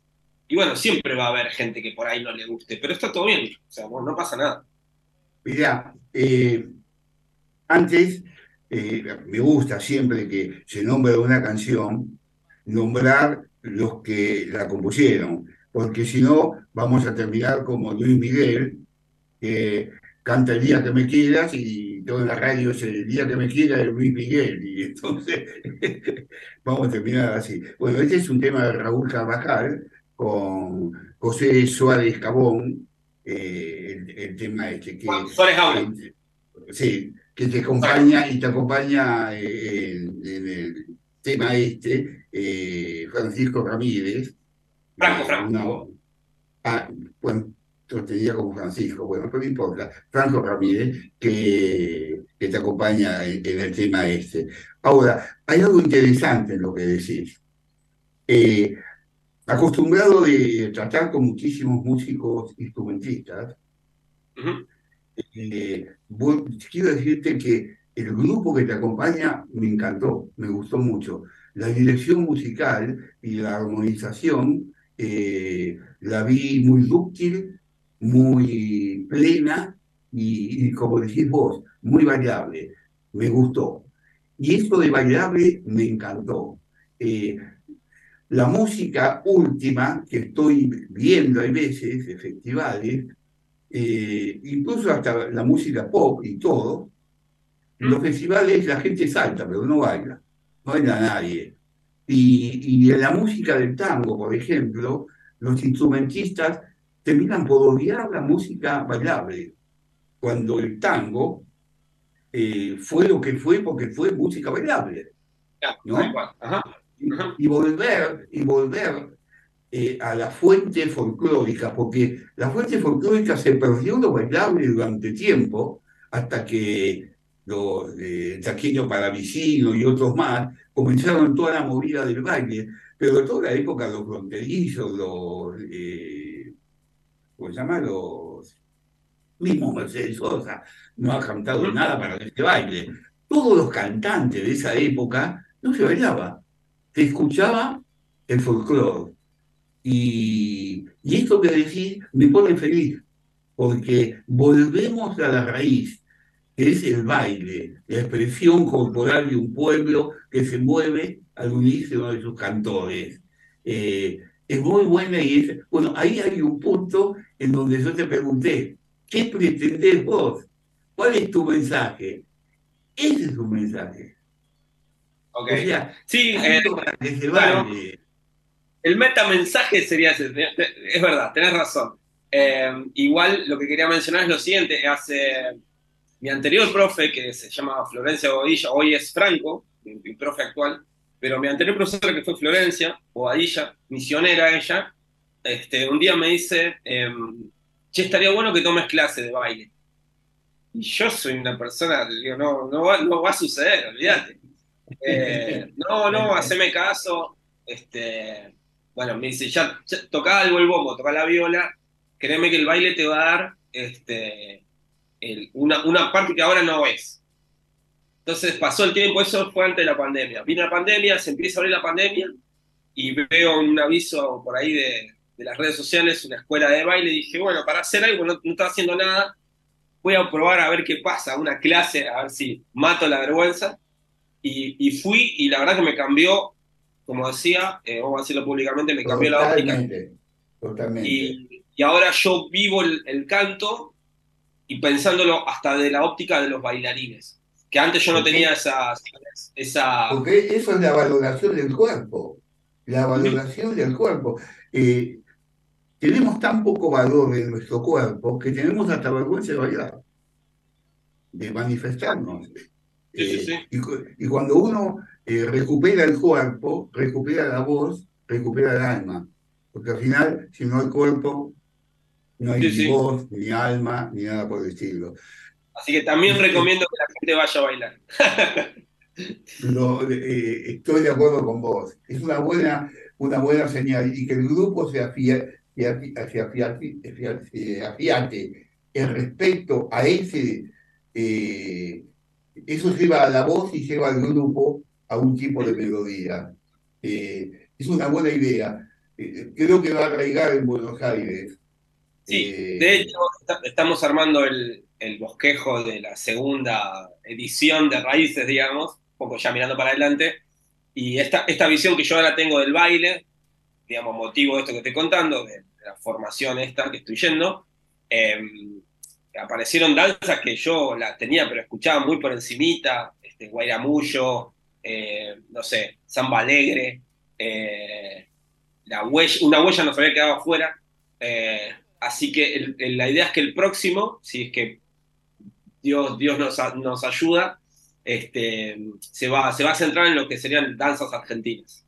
y bueno, siempre va a haber gente que por ahí no le guste, pero está todo bien, o sea, no pasa nada. Mirá, eh, antes eh, me gusta siempre que se nombre una canción, nombrar los que la compusieron, porque si no vamos a terminar como Luis Miguel, que canta el día que me quieras y todo en la radio es el día que me quiera de Luis Miguel, y entonces vamos a terminar así. Bueno, este es un tema de Raúl Carvajal con José Suárez Cabón, eh, el, el tema este que Suárez eh, sí, que te acompaña y te acompaña eh, en, en el tema este eh, Francisco Ramírez. Franco, Franco. ah, bueno, yo te diría como Francisco, bueno, pero no importa, Franco Ramírez, que, que te acompaña en, en el tema este. Ahora, hay algo interesante en lo que decís. Eh, acostumbrado de tratar con muchísimos músicos instrumentistas, eh, vos- quiero decirte que el grupo que te acompaña me encantó, me gustó mucho. La dirección musical y la armonización eh, la vi muy dúctil, muy plena y, y como decís vos, muy variable. Me gustó. Y esto de variable me encantó. Eh, la música última que estoy viendo, hay veces, de festivales, eh, incluso hasta la música pop y todo, en los festivales la gente salta, pero no baila, no baila nadie. Y, y en la música del tango, por ejemplo, los instrumentistas terminan por odiar la música bailable, cuando el tango eh, fue lo que fue porque fue música bailable. ¿no? Ajá. y volver, y volver eh, a la fuente folclórica, porque la fuente folclórica se perdió lo bailable durante tiempo, hasta que los eh, Taqueño Paravicino y otros más comenzaron toda la movida del baile, pero toda la época los fronterizos, los, eh, ¿cómo se llama? Los mismos Mercedes Sosa, no ha cantado nada para este baile. Todos los cantantes de esa época no se bailaba, se escuchaba el folclore. Y, y esto que decís me pone feliz, porque volvemos a la raíz, que es el baile, la expresión corporal de un pueblo que se mueve al unísono de sus cantores. Eh, es muy buena y es, bueno, ahí hay un punto en donde yo te pregunté, ¿qué pretendés vos? ¿Cuál es tu mensaje? Ese es un mensaje. Ok. sí, eh, el metamensaje sería ese. Es verdad, tenés razón. Eh, igual lo que quería mencionar es lo siguiente. Hace mi anterior profe, que se llama Florencia Bobadilla, hoy es Franco, mi, profe actual, pero mi anterior profesora que fue Florencia Bobadilla, misionera ella, este, un día me dice, eh, che, estaría bueno que tomes clase de baile. Y yo soy una persona, digo, no, no, va, no va a suceder, olvídate. Eh, no, no, haceme caso. Este, bueno, me dice, ya, toca algo el bombo, toca la viola, créeme que el baile te va a dar este, una, una parte que ahora no es. Entonces pasó el tiempo, eso fue antes de la pandemia. Vino la pandemia, se empieza a abrir la pandemia y veo un aviso por ahí de, de las redes sociales, una escuela de baile, dije, bueno, para hacer algo no, no estaba haciendo nada, voy a probar a ver qué pasa, una clase, a ver si mato la vergüenza. Y, fui y la verdad que me cambió, como decía, eh, vamos a decirlo públicamente, me cambió la óptica. Totalmente. Y, y, ahora yo vivo el, canto y pensándolo hasta de la óptica de los bailarines, que antes yo no tenía esa, esa... Porque eso es la valoración del cuerpo, la valoración del cuerpo. Eh, tenemos tan poco valor en nuestro cuerpo que tenemos hasta vergüenza de bailar, de manifestarnos. Eh, y, cuando uno eh, recupera el cuerpo, recupera la voz, recupera el alma. Porque al final, si no hay cuerpo, no hay ni voz, ni alma, ni nada por el estilo. Así que también recomiendo que la gente vaya a bailar. Eh, estoy de acuerdo con vos. Es una buena, una buena señal y que el grupo se, afie, se, afiate el respecto a ese eso lleva a la voz y lleva al grupo a un tipo de melodía. Eh, es una buena idea. Eh, creo que va a arraigar en Buenos Aires. Sí, eh, de hecho, estamos armando el, bosquejo de la segunda edición de Raíces, digamos, un poco ya mirando para adelante. Y esta, esta visión que yo ahora tengo del baile, digamos, motivo de esto que estoy contando, de, la formación esta que estoy yendo, aparecieron danzas que yo las tenía, pero escuchaba muy por encimita, este, Guairamullo, eh, no sé, Samba Alegre, eh, la huella, una huella nos había quedado afuera, eh, así que la idea es que el próximo, si es que Dios, Dios nos, nos ayuda, este, se, va, se va a centrar en lo que serían danzas argentinas.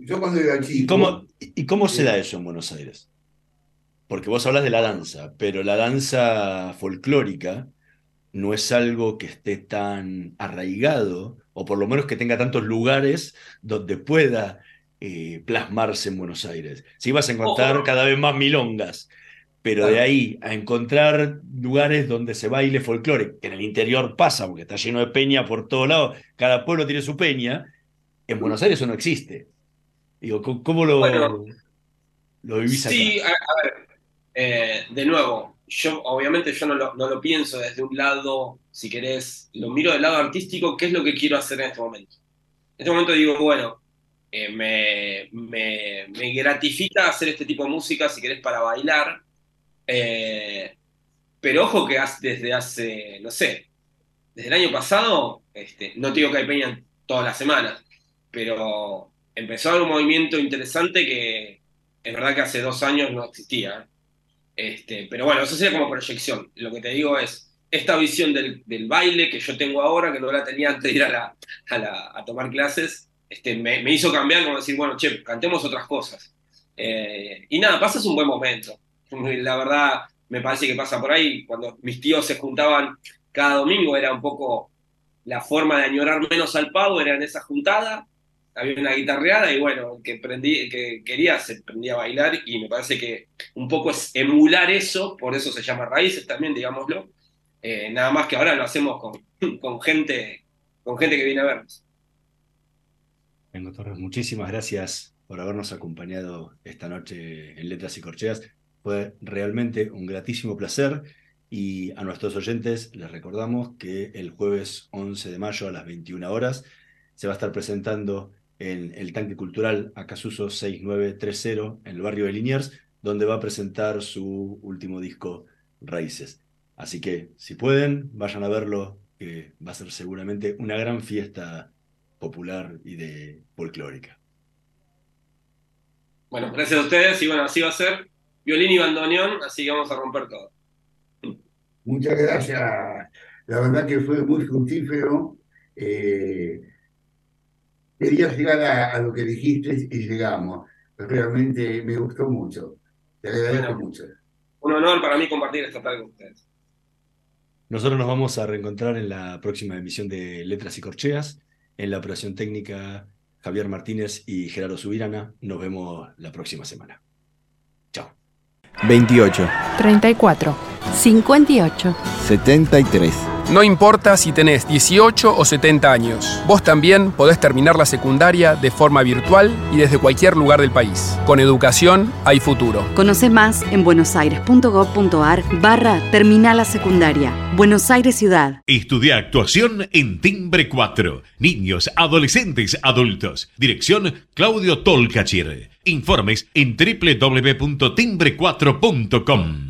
Yo cuando era chico... ¿Cómo, ¿Y cómo se da eso en Buenos Aires? porque vos hablas de la danza, pero la danza folclórica no es algo que esté tan arraigado, o por lo menos que tenga tantos lugares donde pueda eh, plasmarse en Buenos Aires. Si vas a encontrar cada vez más milongas, pero de ahí a encontrar lugares donde se baile folclore, que en el interior pasa, porque está lleno de peña por todos lados, cada pueblo tiene su peña, en Buenos Aires eso no existe. Digo, ¿cómo lo, lo vivís acá? Sí, a ver, eh, de nuevo, yo obviamente yo no lo, pienso desde un lado, si querés, lo miro del lado artístico, ¿qué es lo que quiero hacer en este momento? En este momento digo, bueno, eh, me, gratifica hacer este tipo de música, si querés, para bailar, eh, pero ojo que desde hace, no sé, desde el año pasado, este, no te digo que hay peña todas las semanas, pero empezó a haber un movimiento interesante que es verdad que hace dos años no existía. Este, pero bueno, eso sería como proyección. Lo que te digo es, esta visión del, baile que yo tengo ahora, que no la tenía antes de ir a, la, a, tomar clases, este, me, me hizo cambiar como decir, bueno, che, cantemos otras cosas. Eh, y nada, pasas un buen momento. La verdad, me parece que pasa por ahí. Cuando mis tíos se juntaban cada domingo, era un poco la forma de añorar menos al pavo, era en esa juntada. Había una guitarreada y bueno, que, prendí, que quería se prendía a bailar y me parece que un poco es emular eso, por eso se llama Raíces también, digámoslo. Eh, nada más que ahora lo hacemos con, con, gente, con gente que viene a vernos. Vengo Torres, muchísimas gracias por habernos acompañado esta noche en Letras y Corcheas. Fue realmente un gratísimo placer y a nuestros oyentes les recordamos que el jueves 11 de mayo a las 21 horas se va a estar presentando en el Tanque Cultural Acasuso 6930 en el barrio de Liniers, donde va a presentar su último disco Raíces. Así que si pueden, vayan a verlo, que va a ser seguramente una gran fiesta popular y de folclórica. Bueno, gracias a ustedes y bueno, así va a ser violín y bandoneón, así que vamos a romper todo. Muchas gracias. La verdad que fue muy fructífero. Eh, quería llegar a, lo que dijiste y llegamos. Realmente me gustó mucho. Te agradezco mucho. Un honor para mí compartir esta tarde con ustedes. Nosotros nos vamos a reencontrar en la próxima emisión de Letras y Corcheas. En la operación técnica, Javier Martínez y Gerardo Subirana. Nos vemos la próxima semana. Chao. 28. 34. 58. 73. No importa si tenés 18 o 70 años, vos también podés terminar la secundaria de forma virtual y desde cualquier lugar del país. Con educación hay futuro. Conoce más en buenosaires.gov.ar barra Terminal la Secundaria. Buenos Aires Ciudad. Estudia actuación en Timbre 4. Niños, adolescentes, adultos. Dirección Claudio Tolcachir. Informes en www.timbre4.com.